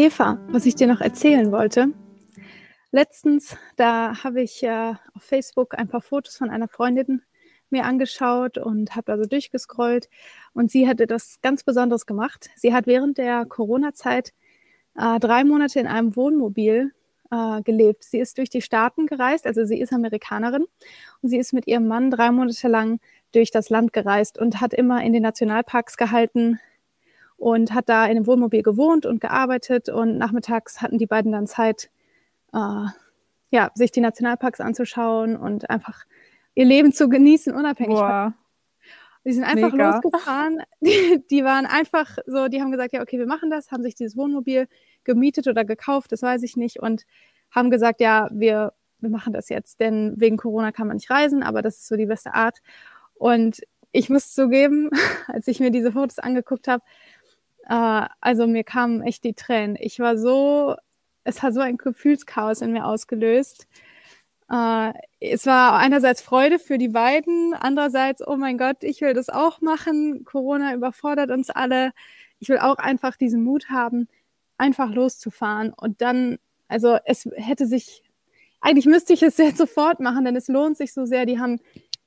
Eva, was ich dir noch erzählen wollte. Letztens, da habe ich äh, auf Facebook ein paar Fotos von einer Freundin mir angeschaut und habe also durchgescrollt. Und sie hatte das ganz Besonderes gemacht. Sie hat während der Corona-Zeit äh, drei Monate in einem Wohnmobil äh, gelebt. Sie ist durch die Staaten gereist, also sie ist Amerikanerin und sie ist mit ihrem Mann drei Monate lang durch das Land gereist und hat immer in den Nationalparks gehalten und hat da in dem Wohnmobil gewohnt und gearbeitet und nachmittags hatten die beiden dann Zeit, äh, ja, sich die Nationalparks anzuschauen und einfach ihr Leben zu genießen, unabhängig Boah. Die sind einfach Mega. losgefahren. Die, die waren einfach so, die haben gesagt, ja, okay, wir machen das, haben sich dieses Wohnmobil gemietet oder gekauft, das weiß ich nicht, und haben gesagt, ja, wir, wir machen das jetzt, denn wegen Corona kann man nicht reisen, aber das ist so die beste Art. Und ich muss zugeben, als ich mir diese Fotos angeguckt habe, äh, also mir kamen echt die Tränen. Ich war so, es hat so ein Gefühlschaos in mir ausgelöst. Äh, es war einerseits Freude für die beiden, andererseits, oh mein Gott, ich will das auch machen. Corona überfordert uns alle. Ich will auch einfach diesen Mut haben, einfach loszufahren. Und dann, also es hätte sich, eigentlich müsste ich es jetzt sofort machen, denn es lohnt sich so sehr. Die haben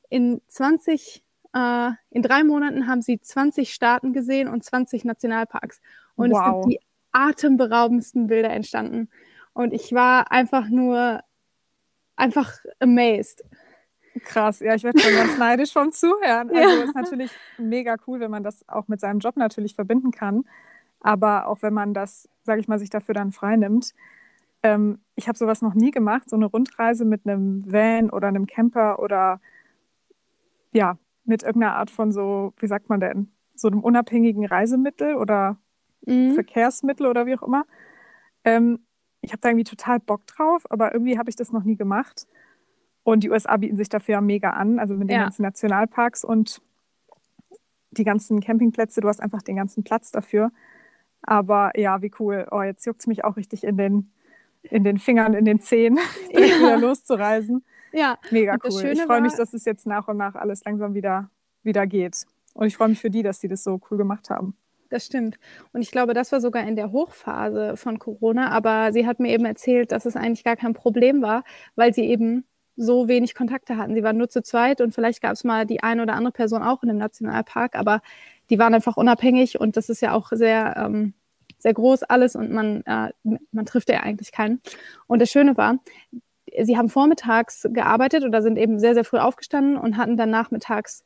in 20, äh, in drei Monaten haben sie 20 Staaten gesehen und 20 Nationalparks. Und es Wow. sind die atemberaubendsten Bilder entstanden. Und ich war einfach nur, einfach amazed. Krass, ja, ich werde schon ganz neidisch vom Zuhören. Also Ja. ist natürlich mega cool, wenn man das auch mit seinem Job natürlich verbinden kann. Aber auch wenn man das, sage ich mal, sich dafür dann frei nimmt. Ähm, ich habe sowas noch nie gemacht, so eine Rundreise mit einem Van oder einem Camper oder ja, mit irgendeiner Art von so, wie sagt man denn, so einem unabhängigen Reisemittel oder Mhm. Verkehrsmittel oder wie auch immer. Ähm, ich habe da irgendwie total Bock drauf, aber irgendwie habe ich das noch nie gemacht. Und die USA bieten sich dafür ja mega an, also mit den Ja. ganzen Nationalparks und die ganzen Campingplätze. Du hast einfach den ganzen Platz dafür. Aber ja, wie cool. Oh, jetzt juckt es mich auch richtig in den, in den Fingern, in den Zehen, direkt wieder loszureisen. Ja, Mega cool. Ich freue mich, dass es jetzt nach und nach alles langsam wieder, wieder geht. Und ich freue mich für die, dass sie das so cool gemacht haben. Das stimmt. Und ich glaube, das war sogar in der Hochphase von Corona. Aber sie hat mir eben erzählt, dass es eigentlich gar kein Problem war, weil sie eben so wenig Kontakte hatten. Sie waren nur zu zweit und vielleicht gab es mal die eine oder andere Person auch in dem Nationalpark, aber die waren einfach unabhängig und das ist ja auch sehr, ähm, sehr groß alles und man, äh, man trifft ja eigentlich keinen. Und das Schöne war, sie haben vormittags gearbeitet oder sind eben sehr, sehr früh aufgestanden und hatten dann nachmittags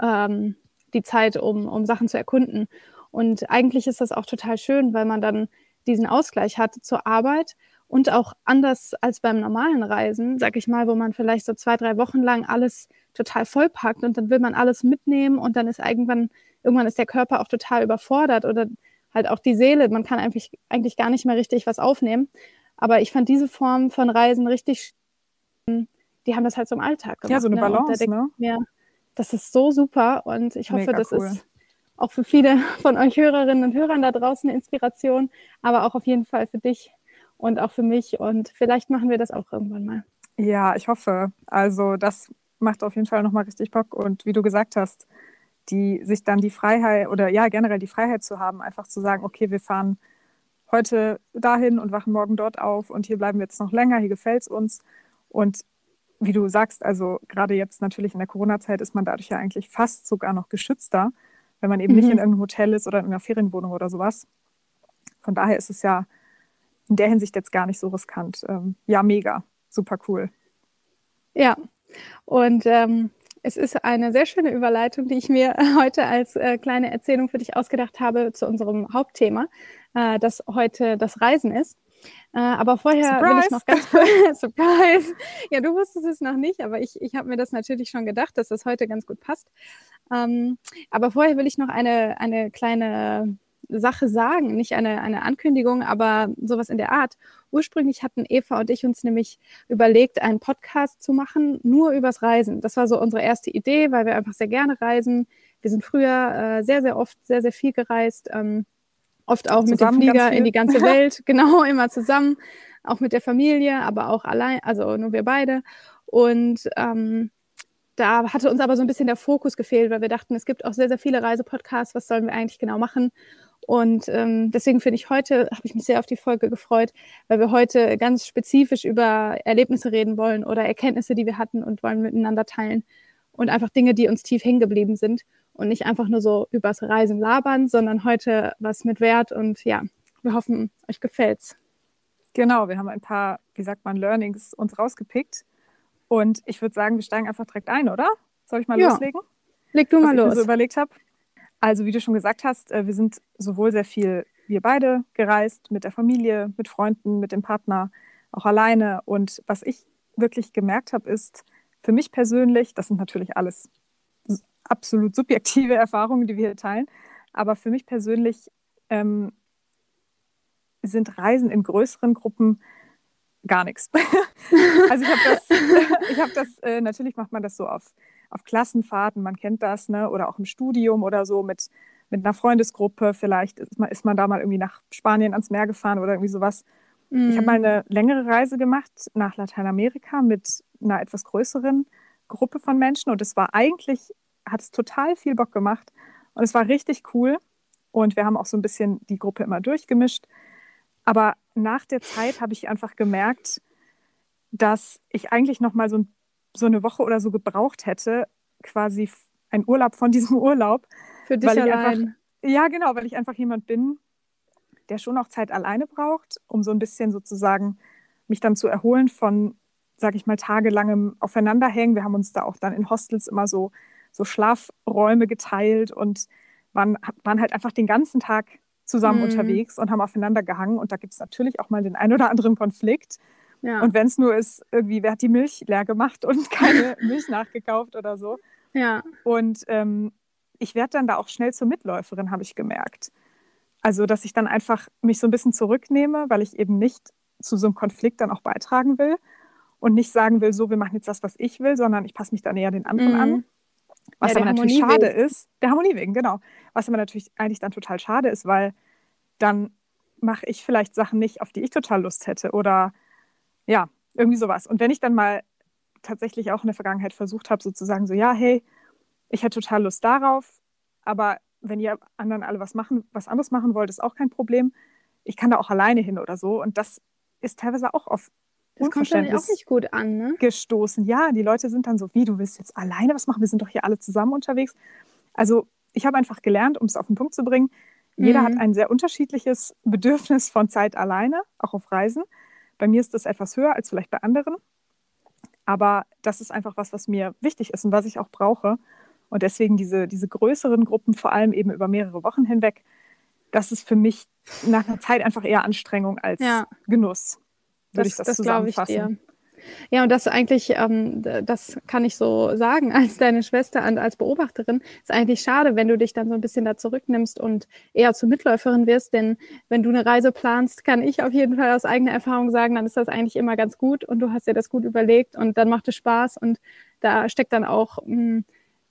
ähm, die Zeit, um, um Sachen zu erkunden. Und eigentlich ist das auch total schön, weil man dann diesen Ausgleich hat zur Arbeit und auch anders als beim normalen Reisen, sag ich mal, wo man vielleicht so zwei, drei Wochen lang alles total vollpackt und dann will man alles mitnehmen und dann ist irgendwann, irgendwann ist der Körper auch total überfordert oder halt auch die Seele. Man kann eigentlich, eigentlich gar nicht mehr richtig was aufnehmen. Aber ich fand diese Form von Reisen richtig, die haben das halt zum Alltag gemacht. Ja, so eine ne? Balance, ne? mir, das ist so super und ich hoffe, Mega das cool. ist auch für viele von euch Hörerinnen und Hörern da draußen eine Inspiration, aber auch auf jeden Fall für dich und auch für mich und vielleicht machen wir das auch irgendwann mal. Ja, ich hoffe. Also das macht auf jeden Fall nochmal richtig Bock. Und wie du gesagt hast, die sich dann die Freiheit oder ja generell die Freiheit zu haben, einfach zu sagen, okay, wir fahren heute dahin und wachen morgen dort auf und hier bleiben wir jetzt noch länger, hier gefällt es uns. Und wie du sagst, also gerade jetzt natürlich in der Corona-Zeit ist man dadurch ja eigentlich fast sogar noch geschützter, wenn man eben nicht Mhm. in irgendeinem Hotel ist oder in einer Ferienwohnung oder sowas. Von daher ist es ja in der Hinsicht jetzt gar nicht so riskant. Ähm, ja, mega, super cool. Ja, und ähm, es ist eine sehr schöne Überleitung, die ich mir heute als äh, kleine Erzählung für dich ausgedacht habe zu unserem Hauptthema, äh, das heute das Reisen ist. Äh, aber vorher will ich Surprise! noch ganz kurz, Surprise! Ja, du wusstest es noch nicht, aber ich, ich habe mir das natürlich schon gedacht, dass das heute ganz gut passt. Ähm, aber vorher will ich noch eine, eine kleine Sache sagen, nicht eine, eine Ankündigung, aber sowas in der Art. Ursprünglich hatten Eva und ich uns nämlich überlegt, einen Podcast zu machen, nur übers Reisen. Das war so unsere erste Idee, weil wir einfach sehr gerne reisen. Wir sind früher äh, sehr, sehr oft, sehr, sehr viel gereist, ähm, oft auch mit dem Flieger in die ganze Welt, genau, immer zusammen, auch mit der Familie, aber auch allein, also nur wir beide. Und ähm, da hatte uns aber so ein bisschen der Fokus gefehlt, weil wir dachten, es gibt auch sehr, sehr viele Reisepodcasts, was sollen wir eigentlich genau machen? Und ähm, deswegen finde ich heute, habe ich mich sehr auf die Folge gefreut, weil wir heute ganz spezifisch über Erlebnisse reden wollen oder Erkenntnisse, die wir hatten und wollen miteinander teilen und einfach Dinge, die uns tief hängen geblieben sind und nicht einfach nur so übers Reisen labern, sondern heute was mit Wert und ja, wir hoffen, euch gefällt's. Genau, wir haben ein paar, wie sagt man, Learnings uns rausgepickt und ich würde sagen, wir steigen einfach direkt ein, oder? Soll ich mal ja. loslegen? Leg du mal was los. Ich mir so überlegt habe. Also wie du schon gesagt hast, äh, wir sind sowohl sehr viel, wir beide gereist, mit der Familie, mit Freunden, mit dem Partner, auch alleine. Und was ich wirklich gemerkt habe, ist, für mich persönlich, das sind natürlich alles absolut subjektive Erfahrungen, die wir hier teilen, aber für mich persönlich ähm, sind Reisen in größeren Gruppen gar nichts. also ich habe das, ich hab das äh, natürlich macht man das so auf auf Klassenfahrten, man kennt das, ne? oder auch im Studium oder so mit, mit einer Freundesgruppe. Vielleicht ist man, ist man da mal irgendwie nach Spanien ans Meer gefahren oder irgendwie sowas. Mhm. Ich habe mal eine längere Reise gemacht nach Lateinamerika mit einer etwas größeren Gruppe von Menschen und es war eigentlich, hat es total viel Bock gemacht und es war richtig cool und wir haben auch so ein bisschen die Gruppe immer durchgemischt. Aber nach der Zeit habe ich einfach gemerkt, dass ich eigentlich noch mal so ein so eine Woche oder so gebraucht hätte, quasi ein Urlaub von diesem Urlaub. Für dich allein. Einfach, ja, genau, weil ich einfach jemand bin, der schon auch Zeit alleine braucht, um so ein bisschen sozusagen mich dann zu erholen von, sag ich mal, tagelangem Aufeinanderhängen. Wir haben uns da auch dann in Hostels immer so, so Schlafräume geteilt und waren, waren halt einfach den ganzen Tag zusammen mhm. unterwegs und haben aufeinander gehangen. Und da gibt es natürlich auch mal den ein oder anderen Konflikt. Ja. Und wenn es nur ist, irgendwie, wer hat die Milch leer gemacht und keine Milch nachgekauft oder so. Ja. Und ähm, ich werde dann da auch schnell zur Mitläuferin, habe ich gemerkt. Also, dass ich dann einfach mich so ein bisschen zurücknehme, weil ich eben nicht zu so einem Konflikt dann auch beitragen will und nicht sagen will, so, wir machen jetzt das, was ich will, sondern ich passe mich dann eher den anderen mhm. an. Was ja, aber natürlich Harmonie schade wegen. ist, der Harmonie wegen, genau. Was aber natürlich eigentlich dann total schade ist, weil dann mache ich vielleicht Sachen nicht, auf die ich total Lust hätte oder ja, irgendwie sowas. Und wenn ich dann mal tatsächlich auch in der Vergangenheit versucht habe, sozusagen so, ja, hey, ich hätte total Lust darauf, aber wenn ihr anderen alle was machen, was anderes machen wollt, ist auch kein Problem. Ich kann da auch alleine hin oder so. Und das ist teilweise auch auf das kommt dann auch nicht gut an, ne? Gestoßen. Ja, die Leute sind dann so, wie, du willst jetzt alleine was machen? Wir sind doch hier alle zusammen unterwegs. Also ich habe einfach gelernt, um es auf den Punkt zu bringen, jeder mhm. hat ein sehr unterschiedliches Bedürfnis von Zeit alleine, auch auf Reisen. Bei mir ist das etwas höher als vielleicht bei anderen. Aber das ist einfach was, was mir wichtig ist und was ich auch brauche. Und deswegen diese, diese größeren Gruppen, vor allem eben über mehrere Wochen hinweg, das ist für mich nach einer Zeit einfach eher Anstrengung als ja. Genuss. Würde das, ich das, das zusammenfassen. Ich dir. Ja, und das eigentlich, ähm, das kann ich so sagen als deine Schwester und als Beobachterin, ist eigentlich schade, wenn du dich dann so ein bisschen da zurücknimmst und eher zur Mitläuferin wirst. Denn wenn du eine Reise planst, kann ich auf jeden Fall aus eigener Erfahrung sagen, dann ist das eigentlich immer ganz gut und du hast dir das gut überlegt und dann macht es Spaß und da steckt dann auch mh, hm,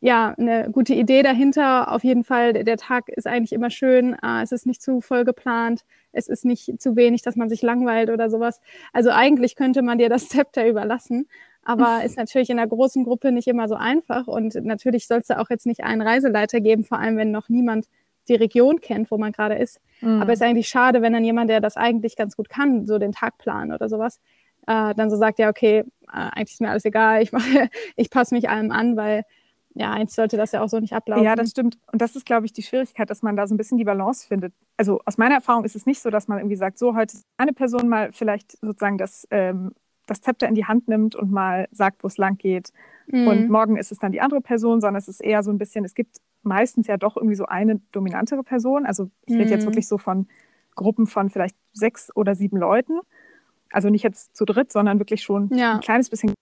ja, eine gute Idee dahinter. Auf jeden Fall, der Tag ist eigentlich immer schön. Äh, es ist nicht zu voll geplant. Es ist nicht zu wenig, dass man sich langweilt oder sowas. Also eigentlich könnte man dir das Zepter überlassen. Aber ist natürlich in einer großen Gruppe nicht immer so einfach. Und natürlich soll es da auch jetzt nicht einen Reiseleiter geben, vor allem wenn noch niemand die Region kennt, wo man gerade ist. Mhm. Aber es ist eigentlich schade, wenn dann jemand, der das eigentlich ganz gut kann, so den Tag planen oder sowas, äh, dann so sagt, ja, okay, äh, eigentlich ist mir alles egal, ich mache, ich passe mich allem an, weil ja, eigentlich sollte das ja auch so nicht ablaufen. Ja, das stimmt. Und das ist, glaube ich, die Schwierigkeit, dass man da so ein bisschen die Balance findet. Also aus meiner Erfahrung ist es nicht so, dass man irgendwie sagt, so heute eine Person mal vielleicht sozusagen das, ähm, das Zepter in die Hand nimmt und mal sagt, wo es lang geht. Mhm. Und morgen ist es dann die andere Person, sondern es ist eher so ein bisschen, es gibt meistens ja doch irgendwie so eine dominantere Person. Also ich mhm. rede jetzt mhm. wirklich so von Gruppen von vielleicht sechs oder sieben Leuten. Also nicht jetzt zu dritt, sondern wirklich schon ja. ein kleines bisschen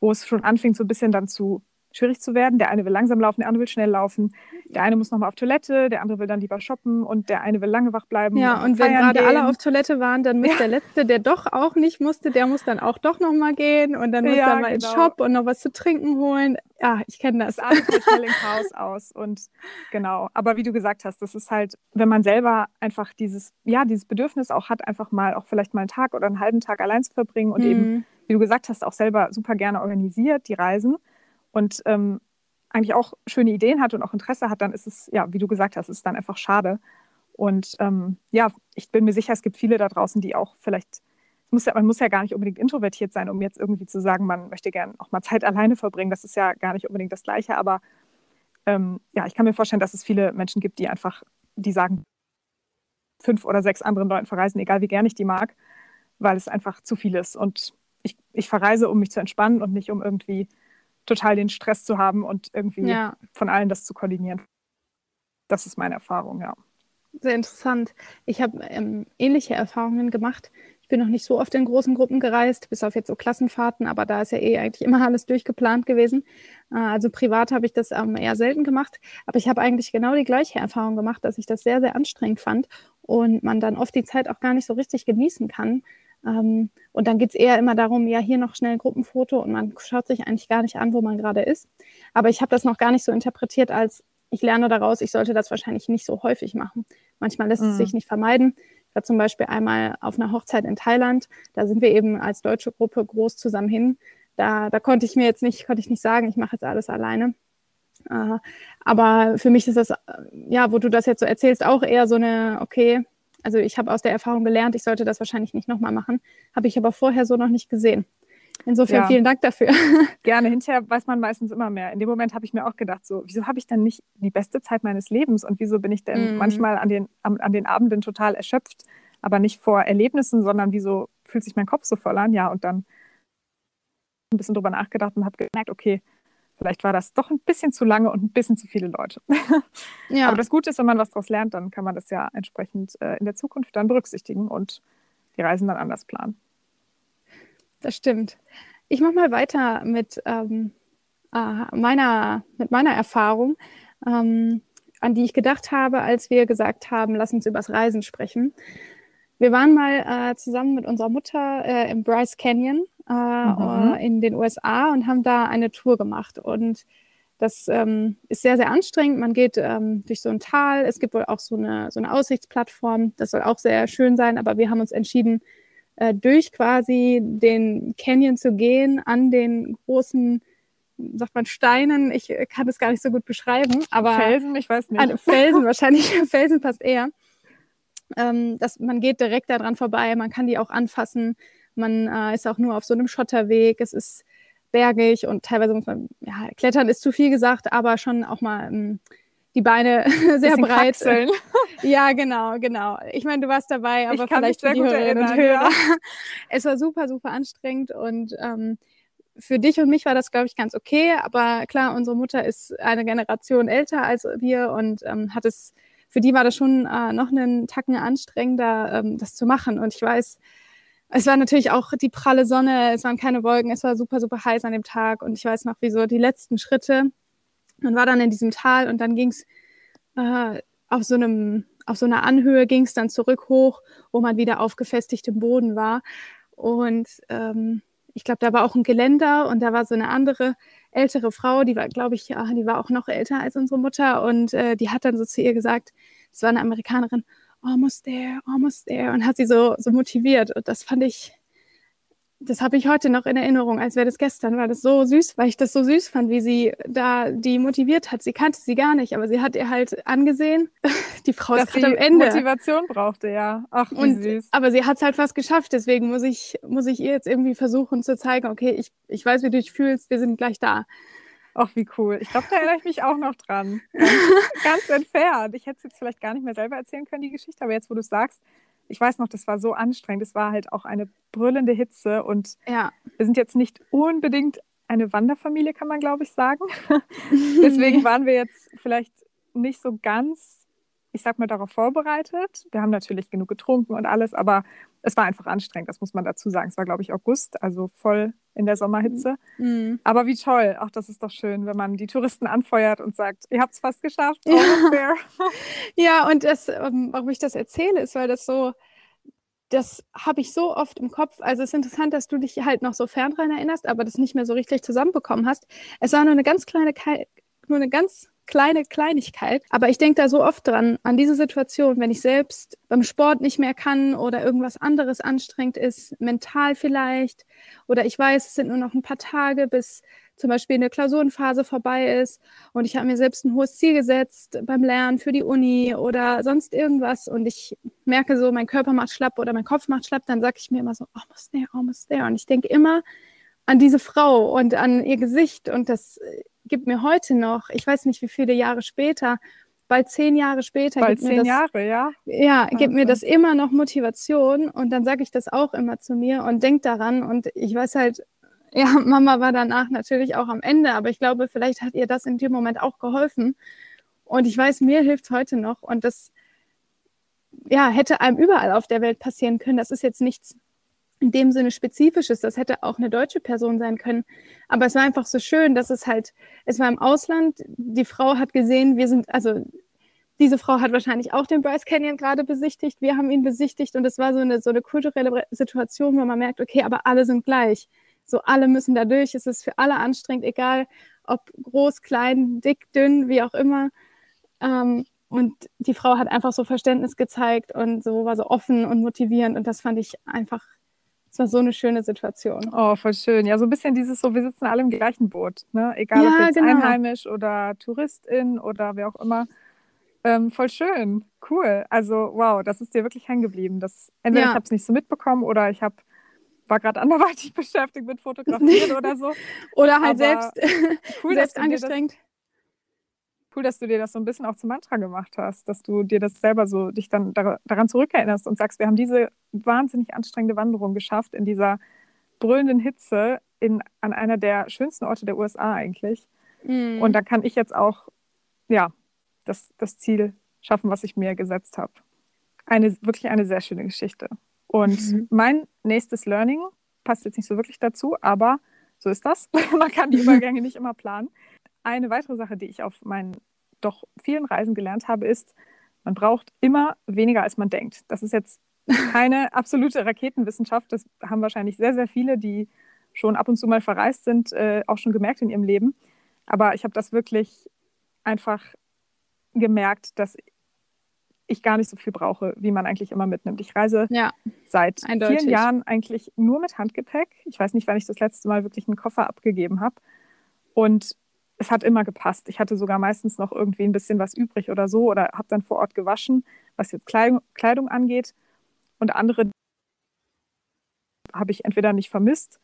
wo es schon anfängt, so ein bisschen dann zu schwierig zu werden. Der eine will langsam laufen, der andere will schnell laufen. Der eine muss nochmal auf Toilette, der andere will dann lieber shoppen und der eine will lange wach bleiben. Ja, und, und wenn gerade alle auf Toilette waren, dann muss ja. der Letzte, der doch auch nicht musste, der muss dann auch doch nochmal gehen und dann muss ja, er mal genau. ins Shop und noch was zu trinken holen. Ja, ich kenne das. Das artet schnell im Chaos aus und genau. Aber wie du gesagt hast, das ist halt, wenn man selber einfach dieses, ja, dieses Bedürfnis auch hat, einfach mal auch vielleicht mal einen Tag oder einen halben Tag allein zu verbringen und mhm. eben wie du gesagt hast, auch selber super gerne organisiert, die Reisen. Und ähm, eigentlich auch schöne Ideen hat und auch Interesse hat, dann ist es, ja, wie du gesagt hast, ist dann einfach schade. Und ähm, ja, ich bin mir sicher, es gibt viele da draußen, die auch vielleicht, muss ja, man muss ja gar nicht unbedingt introvertiert sein, um jetzt irgendwie zu sagen, man möchte gerne auch mal Zeit alleine verbringen. Das ist ja gar nicht unbedingt das Gleiche, aber ähm, ja, ich kann mir vorstellen, dass es viele Menschen gibt, die einfach, die sagen, fünf oder sechs anderen Leuten verreisen, egal wie gern ich die mag, weil es einfach zu viel ist. Und ich, ich verreise, um mich zu entspannen und nicht um irgendwie total den Stress zu haben und irgendwie ja. von allen das zu koordinieren. Das ist meine Erfahrung, ja. Sehr interessant. Ich habe ähm, ähnliche Erfahrungen gemacht. Ich bin noch nicht so oft in großen Gruppen gereist, bis auf jetzt so Klassenfahrten, aber da ist ja eh eigentlich immer alles durchgeplant gewesen. Äh, also privat habe ich das ähm, eher selten gemacht, aber ich habe eigentlich genau die gleiche Erfahrung gemacht, dass ich das sehr, sehr anstrengend fand und man dann oft die Zeit auch gar nicht so richtig genießen kann, ähm, und dann geht es eher immer darum, ja, hier noch schnell ein Gruppenfoto und man schaut sich eigentlich gar nicht an, wo man gerade ist. Aber ich habe das noch gar nicht so interpretiert, als ich lerne daraus, ich sollte das wahrscheinlich nicht so häufig machen. Manchmal lässt mhm. es sich nicht vermeiden. Ich war zum Beispiel einmal auf einer Hochzeit in Thailand. Da sind wir eben als deutsche Gruppe groß zusammen hin. Da, da konnte ich mir jetzt nicht, konnte ich nicht sagen, ich mache jetzt alles alleine. Äh, aber für mich ist das, ja, wo du das jetzt so erzählst, auch eher so eine, okay, also ich habe aus der Erfahrung gelernt, ich sollte das wahrscheinlich nicht nochmal machen, habe ich aber vorher so noch nicht gesehen. Insofern ja. vielen Dank dafür. Gerne, hinterher weiß man meistens immer mehr. In dem Moment habe ich mir auch gedacht, so, wieso habe ich dann nicht die beste Zeit meines Lebens und wieso bin ich denn mm. manchmal an den, an, an den Abenden total erschöpft, aber nicht vor Erlebnissen, sondern wieso fühlt sich mein Kopf so voll an? Ja, und dann ein bisschen drüber nachgedacht und habe gemerkt, okay, Vielleicht war das doch ein bisschen zu lange und ein bisschen zu viele Leute. Ja. Aber das Gute ist, wenn man was daraus lernt, dann kann man das ja entsprechend äh, in der Zukunft dann berücksichtigen und die Reisen dann anders planen. Das stimmt. Ich mache mal weiter mit, ähm, äh, meiner, mit meiner Erfahrung, ähm, an die ich gedacht habe, als wir gesagt haben, lass uns übers Reisen sprechen. Wir waren mal äh, zusammen mit unserer Mutter äh, im Bryce Canyon äh, mhm. in den USA und haben da eine Tour gemacht. Und das ähm, ist sehr, sehr anstrengend. Man geht ähm, durch so ein Tal. Es gibt wohl auch so eine, so eine Aussichtsplattform. Das soll auch sehr schön sein. Aber wir haben uns entschieden, äh, durch quasi den Canyon zu gehen, an den großen, sagt man Steinen. Ich kann das gar nicht so gut beschreiben. Aber Felsen, ich weiß nicht. Felsen, wahrscheinlich. Felsen passt eher. Ähm, dass man geht direkt daran vorbei. Man kann die auch anfassen. Man äh, ist auch nur auf so einem Schotterweg. Es ist bergig und teilweise muss man, ja, klettern ist zu viel gesagt, aber schon auch mal ähm, die Beine sehr breit. Kraxeln. Ja, genau, genau. Ich meine, du warst dabei, aber vielleicht für die Hörerinnen und Hörer. Ja. Es war super, super anstrengend und ähm, für dich und mich war das, glaube ich, ganz okay. Aber klar, unsere Mutter ist eine Generation älter als wir und ähm, hat es, für die war das schon äh, noch einen Tacken anstrengender, ähm, das zu machen. Und ich weiß, es war natürlich auch die pralle Sonne, es waren keine Wolken, es war super, super heiß an dem Tag und ich weiß noch, wie so die letzten Schritte. Man war dann in diesem Tal und dann ging es äh, auf so einem, auf so einer Anhöhe ging es dann zurück hoch, wo man wieder auf gefestigtem Boden war. Und ähm, ich glaube, da war auch ein Geländer und da war so eine andere ältere Frau, die war, glaube ich, ja, die war auch noch älter als unsere Mutter und äh, die hat dann so zu ihr gesagt, es war eine Amerikanerin, almost there, almost there und hat sie so, so motiviert. Und das fand ich, das habe ich heute noch in Erinnerung, als wäre das gestern, weil das so süß, weil ich das so süß fand, wie sie da die motiviert hat. Sie kannte sie gar nicht, aber sie hat ihr halt angesehen, die Frau Dass ist gerade am Ende. Motivation brauchte, ja. Ach, wie und, süß. Aber sie hat es halt fast geschafft, deswegen muss ich, muss ich ihr jetzt irgendwie versuchen zu zeigen, okay, ich, ich weiß, wie du dich fühlst, wir sind gleich da. Ach, wie cool. Ich glaube, da erinnere ich mich auch noch dran. Ganz, ganz entfernt. Ich hätte es jetzt vielleicht gar nicht mehr selber erzählen können, die Geschichte, aber jetzt, wo du es sagst, ich weiß noch, das war so anstrengend. Es war halt auch eine brüllende Hitze und ja. wir sind jetzt nicht unbedingt eine Wanderfamilie, kann man glaube ich sagen. Deswegen waren wir jetzt vielleicht nicht so ganz ich sag mal, darauf vorbereitet. Wir haben natürlich genug getrunken und alles, aber es war einfach anstrengend, das muss man dazu sagen. Es war, glaube ich, August, also voll in der Sommerhitze. Mhm. Aber wie toll, auch das ist doch schön, wenn man die Touristen anfeuert und sagt, ihr habt es fast geschafft. Ja, ja und das, ähm, warum ich das erzähle, ist, weil das so, das habe ich so oft im Kopf. Also es ist interessant, dass du dich halt noch so fern dran erinnerst, aber das nicht mehr so richtig zusammenbekommen hast. Es war nur eine ganz kleine, nur eine ganz kleine Kleinigkeit. Aber ich denke da so oft dran, an diese Situation, wenn ich selbst beim Sport nicht mehr kann oder irgendwas anderes anstrengend ist, mental vielleicht, oder ich weiß, es sind nur noch ein paar Tage, bis zum Beispiel eine Klausurenphase vorbei ist und ich habe mir selbst ein hohes Ziel gesetzt beim Lernen für die Uni oder sonst irgendwas und ich merke so, mein Körper macht schlapp oder mein Kopf macht schlapp, dann sage ich mir immer so, almost there, almost there. Und ich denke immer an diese Frau und an ihr Gesicht und das gibt mir heute noch, ich weiß nicht wie viele Jahre später, bald zehn Jahre später. Bald zehn das, Jahre, ja. Ja, also. gibt mir das immer noch Motivation und dann sage ich das auch immer zu mir und denke daran und ich weiß halt, ja, Mama war danach natürlich auch am Ende, aber ich glaube, vielleicht hat ihr das in dem Moment auch geholfen. Und ich weiß, mir hilft heute noch. Und das ja, hätte einem überall auf der Welt passieren können. Das ist jetzt nichts in dem Sinne Spezifisches. Das hätte auch eine deutsche Person sein können. Aber es war einfach so schön, dass es halt, es war im Ausland. Die Frau hat gesehen, wir sind, also diese Frau hat wahrscheinlich auch den Bryce Canyon gerade besichtigt. Wir haben ihn besichtigt und es war so eine, so eine kulturelle Situation, wo man merkt, okay, aber alle sind gleich. So alle müssen da durch. Es ist für alle anstrengend, egal ob groß, klein, dick, dünn, wie auch immer. Ähm, und die Frau hat einfach so Verständnis gezeigt und so war so offen und motivierend. Und das fand ich einfach, es war so eine schöne Situation. Oh, voll schön. Ja, so ein bisschen dieses so, wir sitzen alle im gleichen Boot. Ne? Egal ja, ob jetzt genau. einheimisch oder Touristin oder wer auch immer. Ähm, voll schön. Cool. Also, wow, das ist dir wirklich hängen geblieben. Das, entweder ja. ich habe es nicht so mitbekommen oder ich habe war gerade anderweitig beschäftigt mit Fotografieren oder so. oder halt Aber selbst, cool, selbst angestrengt. Cool, dass du dir das so ein bisschen auch zum Mantra gemacht hast, dass du dir das selber so dich dann daran zurückerinnerst und sagst, wir haben diese wahnsinnig anstrengende Wanderung geschafft in dieser brüllenden Hitze in, an einer der schönsten Orte der USA eigentlich. Mm. Und da kann ich jetzt auch, ja, das, das Ziel schaffen, was ich mir gesetzt habe. Eine, wirklich eine sehr schöne Geschichte. Und mhm. mein nächstes Learning passt jetzt nicht so wirklich dazu, aber so ist das. Man kann die Übergänge nicht immer planen. Eine weitere Sache, die ich auf meinen doch vielen Reisen gelernt habe, ist, man braucht immer weniger, als man denkt. Das ist jetzt keine absolute Raketenwissenschaft. Das haben wahrscheinlich sehr, sehr viele, die schon ab und zu mal verreist sind, äh, auch schon gemerkt in ihrem Leben. Aber ich habe das wirklich einfach gemerkt, dass ich gar nicht so viel brauche, wie man eigentlich immer mitnimmt. Ich reise ja, seit eindeutig. vielen Jahren eigentlich nur mit Handgepäck. Ich weiß nicht, wann ich das letzte Mal wirklich einen Koffer abgegeben habe. Und es hat immer gepasst. Ich hatte sogar meistens noch irgendwie ein bisschen was übrig oder so oder habe dann vor Ort gewaschen, was jetzt Kleidung, Kleidung angeht. Und andere habe ich entweder nicht vermisst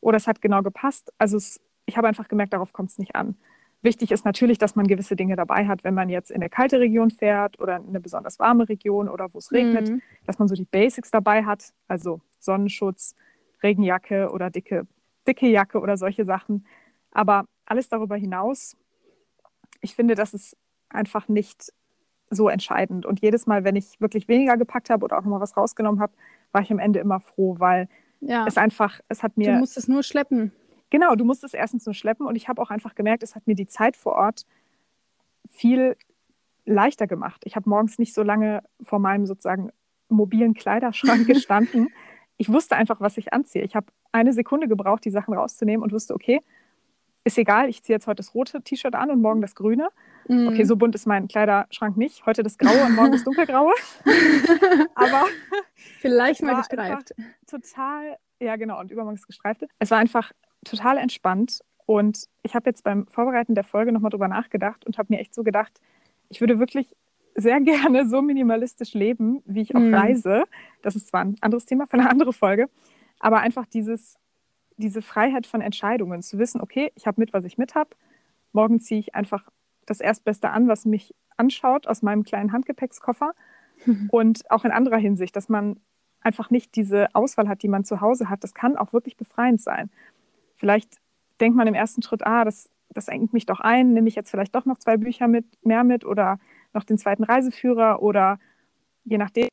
oder es hat genau gepasst. Also es, ich habe einfach gemerkt, darauf kommt es nicht an. Wichtig ist natürlich, dass man gewisse Dinge dabei hat, wenn man jetzt in eine kalte Region fährt oder in eine besonders warme Region oder wo es regnet, mhm. dass man so die Basics dabei hat, also Sonnenschutz, Regenjacke oder dicke, dicke Jacke oder solche Sachen. Aber alles darüber hinaus, ich finde, das ist einfach nicht so entscheidend. Und jedes Mal, wenn ich wirklich weniger gepackt habe oder auch nochmal was rausgenommen habe, war ich am Ende immer froh, weil ja. es einfach, es hat mir. Du musst es nur schleppen. Genau, du musst es erstens nur schleppen und ich habe auch einfach gemerkt, es hat mir die Zeit vor Ort viel leichter gemacht. Ich habe morgens nicht so lange vor meinem sozusagen mobilen Kleiderschrank gestanden. ich wusste einfach, was ich anziehe. Ich habe eine Sekunde gebraucht, die Sachen rauszunehmen und wusste, okay, ist egal, ich ziehe jetzt heute das rote T-Shirt an und morgen das grüne. Mm. Okay, so bunt ist mein Kleiderschrank nicht. Heute das graue und morgen das dunkelgraue. Aber vielleicht mal gestreift. Total, ja genau, und übermorgen das gestreifte. Es war einfach total entspannt. Und ich habe jetzt beim Vorbereiten der Folge nochmal drüber nachgedacht und habe mir echt so gedacht, ich würde wirklich sehr gerne so minimalistisch leben, wie ich auch mhm. reise. Das ist zwar ein anderes Thema für eine andere Folge, aber einfach dieses, diese Freiheit von Entscheidungen, zu wissen, okay, ich habe mit, was ich mit habe. Morgen ziehe ich einfach das Erstbeste an, was mich anschaut aus meinem kleinen Handgepäckskoffer. Mhm. Und auch in anderer Hinsicht, dass man einfach nicht diese Auswahl hat, die man zu Hause hat. Das kann auch wirklich befreiend sein. Vielleicht denkt man im ersten Schritt, ah, das, das engt mich doch ein, nehme ich jetzt vielleicht doch noch zwei Bücher mit, mehr mit oder noch den zweiten Reiseführer oder je nachdem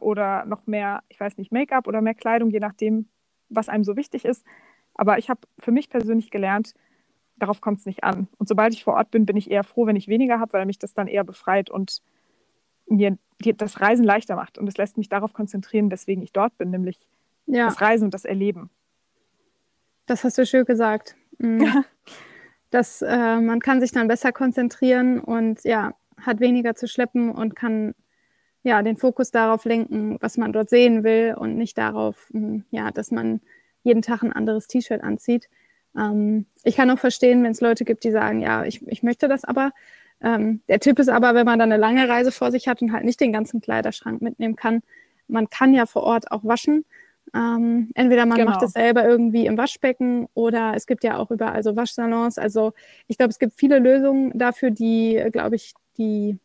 oder noch mehr, ich weiß nicht, Make-up oder mehr Kleidung, je nachdem, was einem so wichtig ist. Aber ich habe für mich persönlich gelernt, darauf kommt es nicht an. Und sobald ich vor Ort bin, bin ich eher froh, wenn ich weniger habe, weil mich das dann eher befreit und mir das Reisen leichter macht. Und es lässt mich darauf konzentrieren, weswegen ich dort bin, nämlich ja. das Reisen und das Erleben. Das hast du schön gesagt. Mhm. dass äh, man kann sich dann besser konzentrieren und ja, hat weniger zu schleppen und kann ja den Fokus darauf lenken, was man dort sehen will und nicht darauf, hm, ja, dass man jeden Tag ein anderes T-Shirt anzieht. Ähm, ich kann auch verstehen, wenn es Leute gibt, die sagen, ja, ich, ich möchte das aber. Ähm, der Tipp ist aber, wenn man dann eine lange Reise vor sich hat und halt nicht den ganzen Kleiderschrank mitnehmen kann, man kann ja vor Ort auch waschen. Ähm, entweder man genau. macht es selber irgendwie im Waschbecken oder es gibt ja auch überall so Waschsalons. Also ich glaube, es gibt viele Lösungen dafür, die, glaube ich, die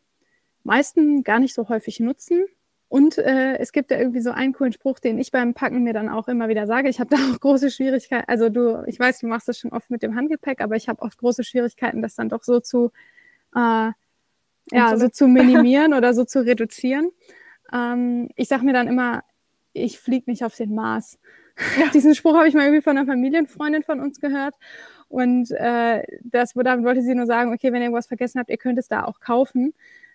meisten gar nicht so häufig nutzen. Und äh, es gibt ja irgendwie so einen coolen Spruch, den ich beim Packen mir dann auch immer wieder sage. Ich habe da auch große Schwierigkeiten. Also du, ich weiß, du machst das schon oft mit dem Handgepäck, aber ich habe oft große Schwierigkeiten, das dann doch so zu, äh, ja, so zu minimieren oder so zu reduzieren. Ähm, ich sage mir dann immer, ich fliege nicht auf den Mars. Ja. Diesen Spruch habe ich mal irgendwie von einer Familienfreundin von uns gehört. Und äh, das, damit wollte sie nur sagen, okay, wenn ihr irgendwas vergessen habt, ihr könnt es da auch kaufen.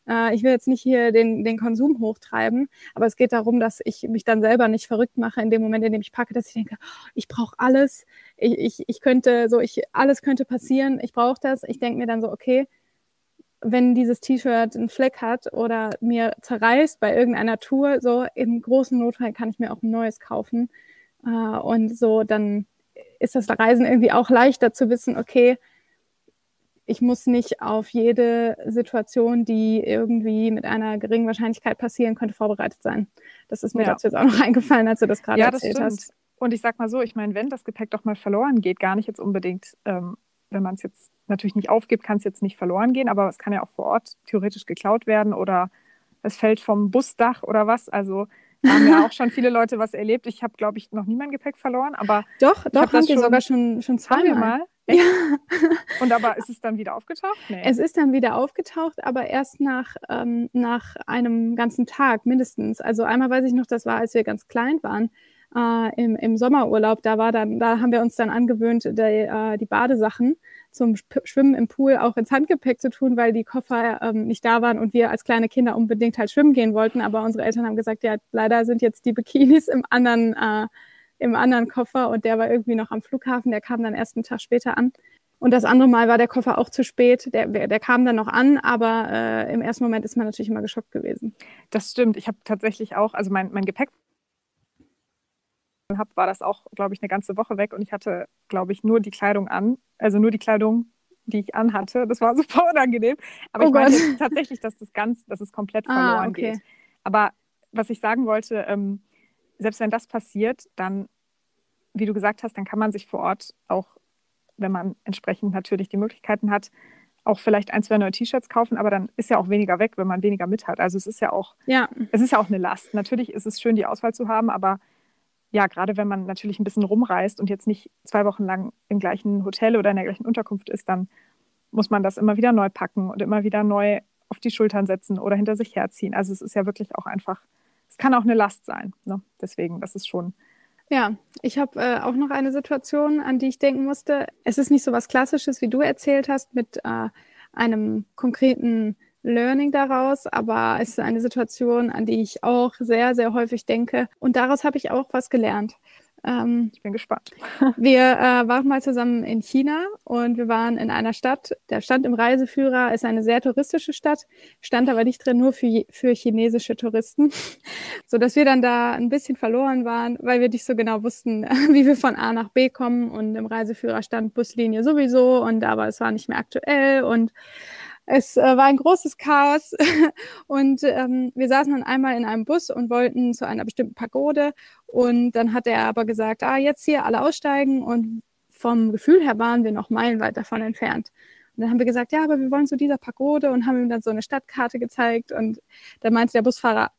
Äh, ich will jetzt nicht hier den, den Konsum hochtreiben, aber es geht darum, dass ich mich dann selber nicht verrückt mache in dem Moment, in dem ich packe, dass ich denke, oh, ich brauche alles. Ich, ich, ich könnte so, ich, alles könnte passieren, ich brauche das. Ich denke mir dann so, okay, wenn dieses T-Shirt einen Fleck hat oder mir zerreißt bei irgendeiner Tour, so im großen Notfall kann ich mir auch ein neues kaufen. Äh, und so, dann ist das Reisen irgendwie auch leichter zu wissen, okay, ich muss nicht auf jede Situation, die irgendwie mit einer geringen Wahrscheinlichkeit passieren könnte, vorbereitet sein. Das ist mir ja. dazu jetzt auch noch eingefallen, als du das gerade ja, erzählt das hast. Und ich sag mal so, ich meine, wenn das Gepäck doch mal verloren geht, gar nicht jetzt unbedingt, ähm, wenn man es jetzt natürlich nicht aufgibt, kann es jetzt nicht verloren gehen, aber es kann ja auch vor Ort theoretisch geklaut werden oder es fällt vom Busdach oder was. Also haben ja auch schon viele Leute was erlebt. Ich habe, glaube ich, noch nie mein Gepäck verloren, aber doch, doch, hab haben wir sogar schon schon zweimal. Ja. Und aber ist es dann wieder aufgetaucht? Nee. Es ist dann wieder aufgetaucht, aber erst nach, ähm, nach einem ganzen Tag mindestens. Also einmal weiß ich noch, das war, als wir ganz klein waren. Äh, im, im Sommerurlaub, da war dann, da haben wir uns dann angewöhnt, die, äh, die Badesachen zum Schwimmen im Pool auch ins Handgepäck zu tun, weil die Koffer ähm, nicht da waren und wir als kleine Kinder unbedingt halt schwimmen gehen wollten. Aber unsere Eltern haben gesagt, ja, leider sind jetzt die Bikinis im anderen, äh, im anderen Koffer und der war irgendwie noch am Flughafen. Der kam dann erst einen Tag später an. Und das andere Mal war der Koffer auch zu spät. Der, der kam dann noch an, aber äh, im ersten Moment ist man natürlich immer geschockt gewesen. Das stimmt. Ich habe tatsächlich auch, also mein, mein Gepäck habe, war das auch, glaube ich, eine ganze Woche weg und ich hatte, glaube ich, nur die Kleidung an, also nur die Kleidung, die ich anhatte. Das war super unangenehm. Aber oh ich meine tatsächlich, dass das ganz, dass es komplett ah, verloren ah, okay. geht. Aber was ich sagen wollte, ähm, selbst wenn das passiert, dann, wie du gesagt hast, dann kann man sich vor Ort auch, wenn man entsprechend natürlich die Möglichkeiten hat, auch vielleicht ein, zwei neue T-Shirts kaufen, aber dann ist ja auch weniger weg, wenn man weniger mit hat. Also es ist ja auch, ja. es ist ja auch eine Last. Natürlich ist es schön, die Auswahl zu haben, aber ja, gerade wenn man natürlich ein bisschen rumreist und jetzt nicht zwei Wochen lang im gleichen Hotel oder in der gleichen Unterkunft ist, dann muss man das immer wieder neu packen und immer wieder neu auf die Schultern setzen oder hinter sich herziehen. Also es ist ja wirklich auch einfach, es kann auch eine Last sein. Ne? Deswegen, das ist schon. Ja, ich habe äh, auch noch eine Situation, an die ich denken musste. Es ist nicht so was Klassisches, wie du erzählt hast, mit äh, einem konkreten Learning daraus, aber es ist eine Situation, an die ich auch sehr, sehr häufig denke. Und daraus habe ich auch was gelernt. Ähm, ich bin gespannt. wir äh, waren mal zusammen in China und wir waren in einer Stadt. Der stand im Reiseführer, ist eine sehr touristische Stadt, stand aber nicht drin nur für, für chinesische Touristen, so dass wir dann da ein bisschen verloren waren, weil wir nicht so genau wussten, wie wir von A nach B kommen und im Reiseführer stand Buslinie sowieso und aber es war nicht mehr aktuell und es äh, war ein großes Chaos und ähm, wir saßen dann einmal in einem Bus und wollten zu einer bestimmten Pagode und dann hat er aber gesagt, ah, jetzt hier alle aussteigen und vom Gefühl her waren wir noch meilenweit davon entfernt. Und dann haben wir gesagt, ja, aber wir wollen zu dieser Pagode und haben ihm dann so eine Stadtkarte gezeigt und dann meinte der Busfahrer,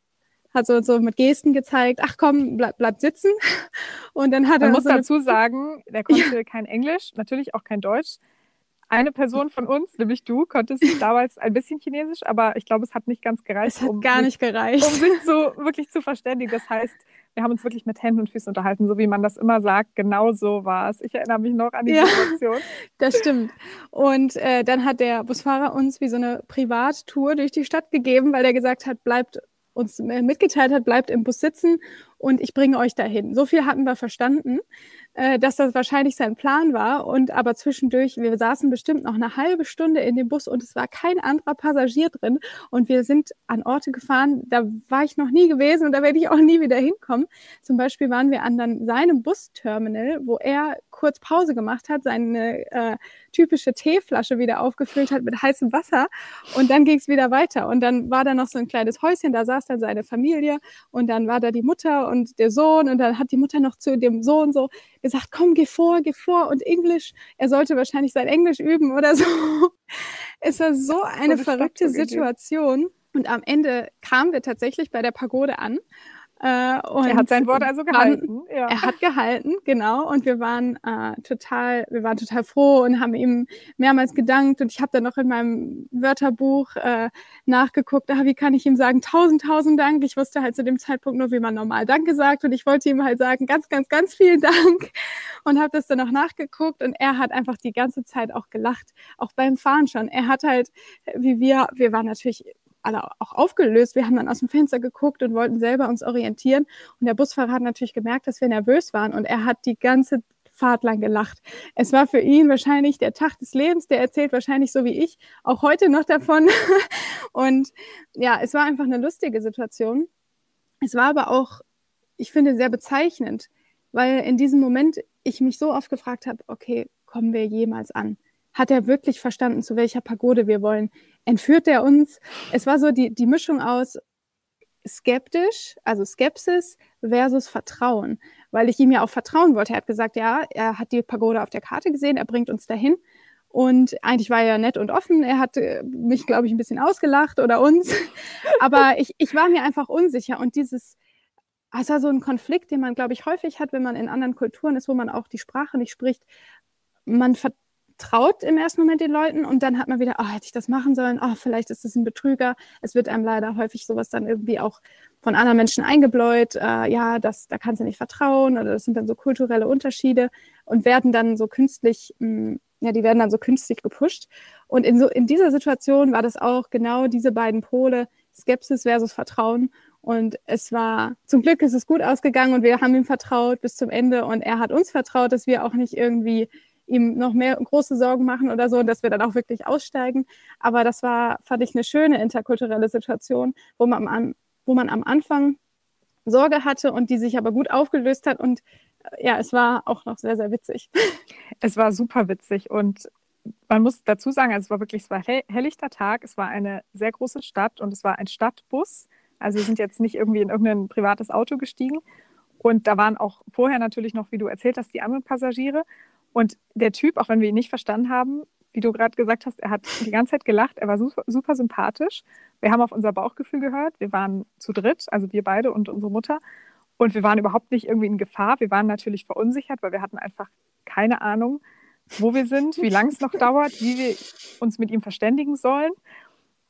hat so, so mit Gesten gezeigt, ach komm, bleib, bleib sitzen. Und dann hat Man er. Man muss so dazu sagen, der konnte ja. kein Englisch, natürlich auch kein Deutsch eine Person von uns, nämlich du, konntest damals ein bisschen Chinesisch, aber ich glaube, es hat nicht ganz gereicht. Es hat um gar nicht gereicht. Um sich so wirklich zu verständigen. Das heißt, wir haben uns wirklich mit Händen und Füßen unterhalten, so wie man das immer sagt. Genau so war es. Ich erinnere mich noch an die ja, Situation. Das stimmt. Und äh, dann hat der Busfahrer uns wie so eine Privattour durch die Stadt gegeben, weil er gesagt hat, bleibt uns äh, mitgeteilt hat, bleibt im Bus sitzen und ich bringe euch dahin. So viel hatten wir verstanden, äh, dass das wahrscheinlich sein Plan war. Und aber zwischendurch, wir saßen bestimmt noch eine halbe Stunde in dem Bus und es war kein anderer Passagier drin. Und wir sind an Orte gefahren, da war ich noch nie gewesen und da werde ich auch nie wieder hinkommen. Zum Beispiel waren wir an dann seinem Busterminal, wo er kurz Pause gemacht hat, seine äh, typische Teeflasche wieder aufgefüllt hat mit heißem Wasser und dann ging es wieder weiter. Und dann war da noch so ein kleines Häuschen, da saß dann seine Familie und dann war da die Mutter und der Sohn und dann hat die Mutter noch zu dem Sohn so gesagt, komm, geh vor, geh vor und Englisch. Er sollte wahrscheinlich sein Englisch üben oder so. Es war so eine verrückte Situation. Und am Ende kamen wir tatsächlich bei der Pagode an er hat sein Wort also gehalten. Waren, ja. Er hat gehalten, genau. Und wir waren äh, total, wir waren total froh und haben ihm mehrmals gedankt. Und ich habe dann noch in meinem Wörterbuch äh, nachgeguckt, ah, wie kann ich ihm sagen, tausend, tausend Dank. Ich wusste halt zu dem Zeitpunkt nur, wie man normal Danke sagt. Und ich wollte ihm halt sagen, ganz, ganz, ganz vielen Dank. Und habe das dann noch nachgeguckt. Und er hat einfach die ganze Zeit auch gelacht, auch beim Fahren schon. Er hat halt, wie wir, wir waren natürlich alle auch aufgelöst. Wir haben dann aus dem Fenster geguckt und wollten selber uns orientieren. Und der Busfahrer hat natürlich gemerkt, dass wir nervös waren und er hat die ganze Fahrt lang gelacht. Es war für ihn wahrscheinlich der Tag des Lebens. Der erzählt wahrscheinlich so wie ich auch heute noch davon. und ja, es war einfach eine lustige Situation. Es war aber auch, ich finde, sehr bezeichnend, weil in diesem Moment ich mich so oft gefragt habe, okay, kommen wir jemals an? Hat er wirklich verstanden, zu welcher Pagode wir wollen? Entführt er uns? Es war so die, die Mischung aus skeptisch, also Skepsis versus Vertrauen, weil ich ihm ja auch vertrauen wollte. Er hat gesagt, ja, er hat die Pagode auf der Karte gesehen, er bringt uns dahin. Und eigentlich war er nett und offen. Er hat mich, glaube ich, ein bisschen ausgelacht oder uns. Aber ich, ich war mir einfach unsicher. Und dieses, es war so ein Konflikt, den man, glaube ich, häufig hat, wenn man in anderen Kulturen ist, wo man auch die Sprache nicht spricht. Man, ver traut im ersten Moment den Leuten und dann hat man wieder, oh, hätte ich das machen sollen, oh, vielleicht ist das ein Betrüger. Es wird einem leider häufig sowas dann irgendwie auch von anderen Menschen eingebläut, äh, ja, das, da kannst du nicht vertrauen oder das sind dann so kulturelle Unterschiede und werden dann so künstlich, mh, hm, ja, die werden dann so künstlich gepusht. Und in, so, in dieser Situation war das auch genau diese beiden Pole, Skepsis versus Vertrauen. Und es war, zum Glück ist es gut ausgegangen und wir haben ihm vertraut bis zum Ende und er hat uns vertraut, dass wir auch nicht irgendwie ihm noch mehr große Sorgen machen oder so, dass wir dann auch wirklich aussteigen. Aber das war, fand ich, eine schöne interkulturelle Situation, wo man am, wo man am Anfang Sorge hatte und die sich aber gut aufgelöst hat. Und äh, ja, es war auch noch sehr, sehr witzig. Es war super witzig und man muss dazu sagen, also es war wirklich, es war hell, helllichter Tag, es war eine sehr große Stadt und es war ein Stadtbus. Also wir sind jetzt nicht irgendwie in irgendein privates Auto gestiegen. Und da waren auch vorher natürlich noch, wie du erzählt hast, die anderen Passagiere. Und der Typ, auch wenn wir ihn nicht verstanden haben, wie du gerade gesagt hast, er hat die ganze Zeit gelacht, er war super, super sympathisch. Wir haben auf unser Bauchgefühl gehört. Wir waren zu dritt, also wir beide und unsere Mutter. Und wir waren überhaupt nicht irgendwie in Gefahr. Wir waren natürlich verunsichert, weil wir hatten einfach keine Ahnung, wo wir sind, wie lange es noch dauert, wie wir uns mit ihm verständigen sollen.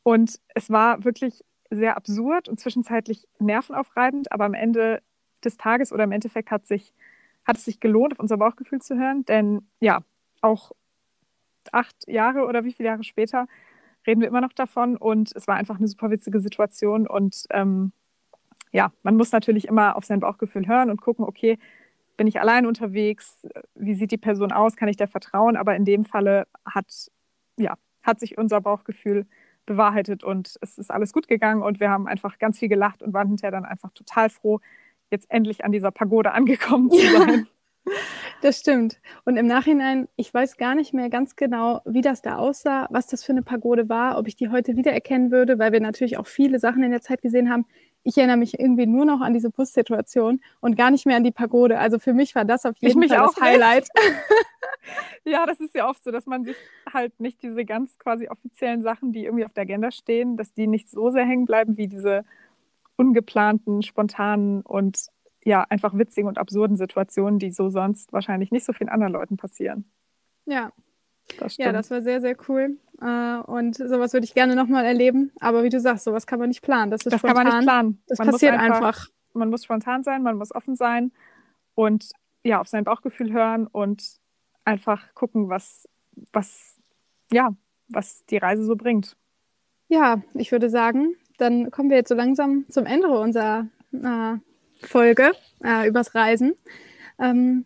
Und es war wirklich sehr absurd und zwischenzeitlich nervenaufreibend, aber am Ende des Tages oder im Endeffekt hat sich hat es sich gelohnt, auf unser Bauchgefühl zu hören, denn ja, auch acht Jahre oder wie viele Jahre später reden wir immer noch davon. Und es war einfach eine super witzige Situation. Und ähm, ja, man muss natürlich immer auf sein Bauchgefühl hören und gucken, okay, bin ich allein unterwegs, wie sieht die Person aus, kann ich der vertrauen, aber in dem Falle hat, ja, hat sich unser Bauchgefühl bewahrheitet und es ist alles gut gegangen. Und wir haben einfach ganz viel gelacht und waren hinterher dann einfach total froh, jetzt endlich an dieser Pagode angekommen zu sein. Ja, das stimmt. Und im Nachhinein, ich weiß gar nicht mehr ganz genau, wie das da aussah, was das für eine Pagode war, ob ich die heute wiedererkennen würde, weil wir natürlich auch viele Sachen in der Zeit gesehen haben. Ich erinnere mich irgendwie nur noch an diese Bussituation und gar nicht mehr an die Pagode. Also für mich war das auf jeden Fall das Highlight. ja, das ist ja oft so, dass man sich halt nicht diese ganz quasi offiziellen Sachen, die irgendwie auf der Agenda stehen, dass die nicht so sehr hängen bleiben wie diese ungeplanten, spontanen und ja, einfach witzigen und absurden Situationen, die so sonst wahrscheinlich nicht so vielen anderen Leuten passieren. Ja. Das ja, das war sehr, sehr cool. Äh, und sowas würde ich gerne nochmal erleben. Aber wie du sagst, sowas kann man nicht planen. Das, ist das spontan. kann man nicht planen. Das man passiert einfach, einfach. Man muss spontan sein, man muss offen sein und ja, auf sein Bauchgefühl hören und einfach gucken, was, was, ja, was die Reise so bringt. Ja, ich würde sagen, dann kommen wir jetzt so langsam zum Ende unserer äh, Folge äh, übers Reisen. Ähm,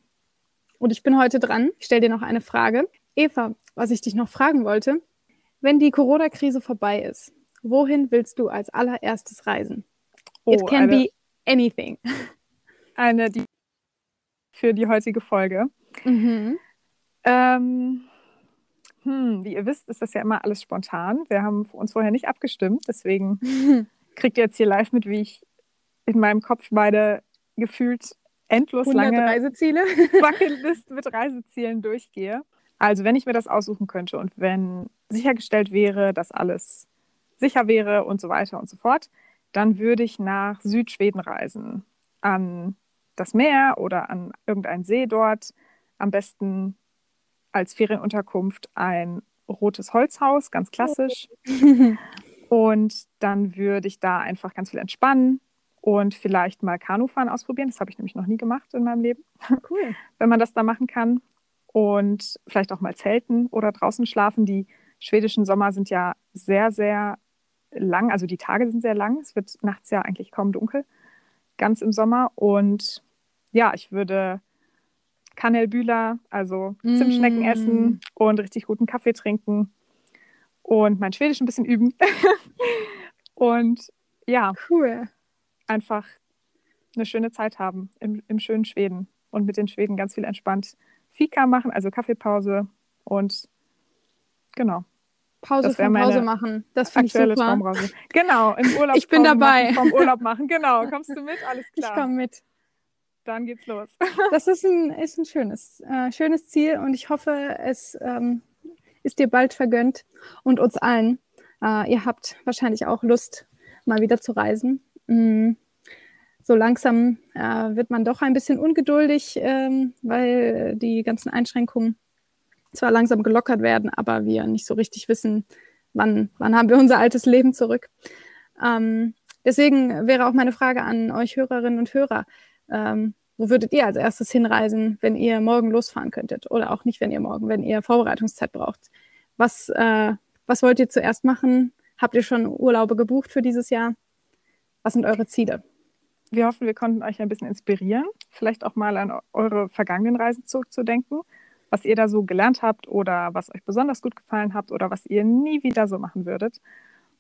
und ich bin heute dran. Ich stelle dir noch eine Frage. Eva, was ich dich noch fragen wollte, wenn die Corona-Krise vorbei ist, wohin willst du als allererstes reisen? Oh, It can eine, be anything. Eine die für die heutige Folge. Mhm. Ähm, hm, wie ihr wisst, ist das ja immer alles spontan. Wir haben uns vorher nicht abgestimmt, deswegen kriegt ihr jetzt hier live mit, wie ich in meinem Kopf meine gefühlt endlos lange Reiseziele. Bucketlist mit Reisezielen durchgehe. Also wenn ich mir das aussuchen könnte und wenn sichergestellt wäre, dass alles sicher wäre und so weiter und so fort, dann würde ich nach Südschweden reisen. An das Meer oder an irgendeinen See dort. Am besten als Ferienunterkunft ein rotes Holzhaus, ganz klassisch. und dann würde ich da einfach ganz viel entspannen und vielleicht mal Kanufahren ausprobieren. Das habe ich nämlich noch nie gemacht in meinem Leben. Cool. Wenn man das da machen kann. Und vielleicht auch mal zelten oder draußen schlafen. Die schwedischen Sommer sind ja sehr, sehr lang. Also die Tage sind sehr lang. Es wird nachts ja eigentlich kaum dunkel. Ganz im Sommer. Und ja, ich würde Kanelbühler, also Zimtschnecken mm. essen und richtig guten Kaffee trinken und mein Schwedisch ein bisschen üben. und ja, cool. Einfach eine schöne Zeit haben im, im schönen Schweden und mit den Schweden ganz viel entspannt Fika machen, also Kaffeepause und genau. Pause vom Pause machen. Das finde ich super. Traumreise. Genau, im Urlaub. Ich bin dabei. Vom Urlaub machen, genau. Kommst du mit? Alles klar. Ich komme mit dann geht's los. das ist ein, ist ein schönes, äh, schönes Ziel und ich hoffe, es ähm, ist dir bald vergönnt und uns allen. Äh, ihr habt wahrscheinlich auch Lust, mal wieder zu reisen. Mm. So langsam äh, wird man doch ein bisschen ungeduldig, ähm, weil die ganzen Einschränkungen zwar langsam gelockert werden, aber wir nicht so richtig wissen, wann, wann haben wir unser altes Leben zurück. Ähm, deswegen wäre auch meine Frage an euch Hörerinnen und Hörer. Ähm, wo würdet ihr als erstes hinreisen, wenn ihr morgen losfahren könntet? Oder auch nicht, wenn ihr morgen, wenn ihr Vorbereitungszeit braucht. Was, äh, was wollt ihr zuerst machen? Habt ihr schon Urlaube gebucht für dieses Jahr? Was sind eure Ziele? Wir hoffen, wir konnten euch ein bisschen inspirieren, vielleicht auch mal an eure vergangenen Reisen zurückzudenken, was ihr da so gelernt habt oder was euch besonders gut gefallen habt oder was ihr nie wieder so machen würdet.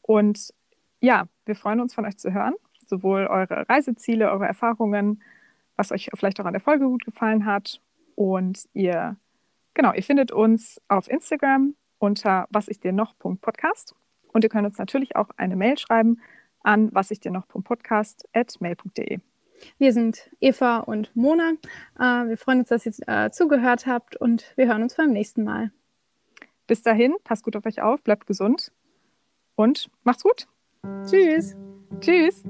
Und ja, wir freuen uns von euch zu hören sowohl eure Reiseziele, eure Erfahrungen, was euch vielleicht auch an der Folge gut gefallen hat. Und ihr, genau, ihr findet uns auf Instagram unter was ich dir noch.podcast. Und ihr könnt uns natürlich auch eine Mail schreiben an was ich dir noch.podcast.mail.de. Wir sind Eva und Mona. Äh, wir freuen uns, dass ihr äh, zugehört habt und wir hören uns beim nächsten Mal. Bis dahin, passt gut auf euch auf, bleibt gesund und macht's gut. Tschüss. Tschüss.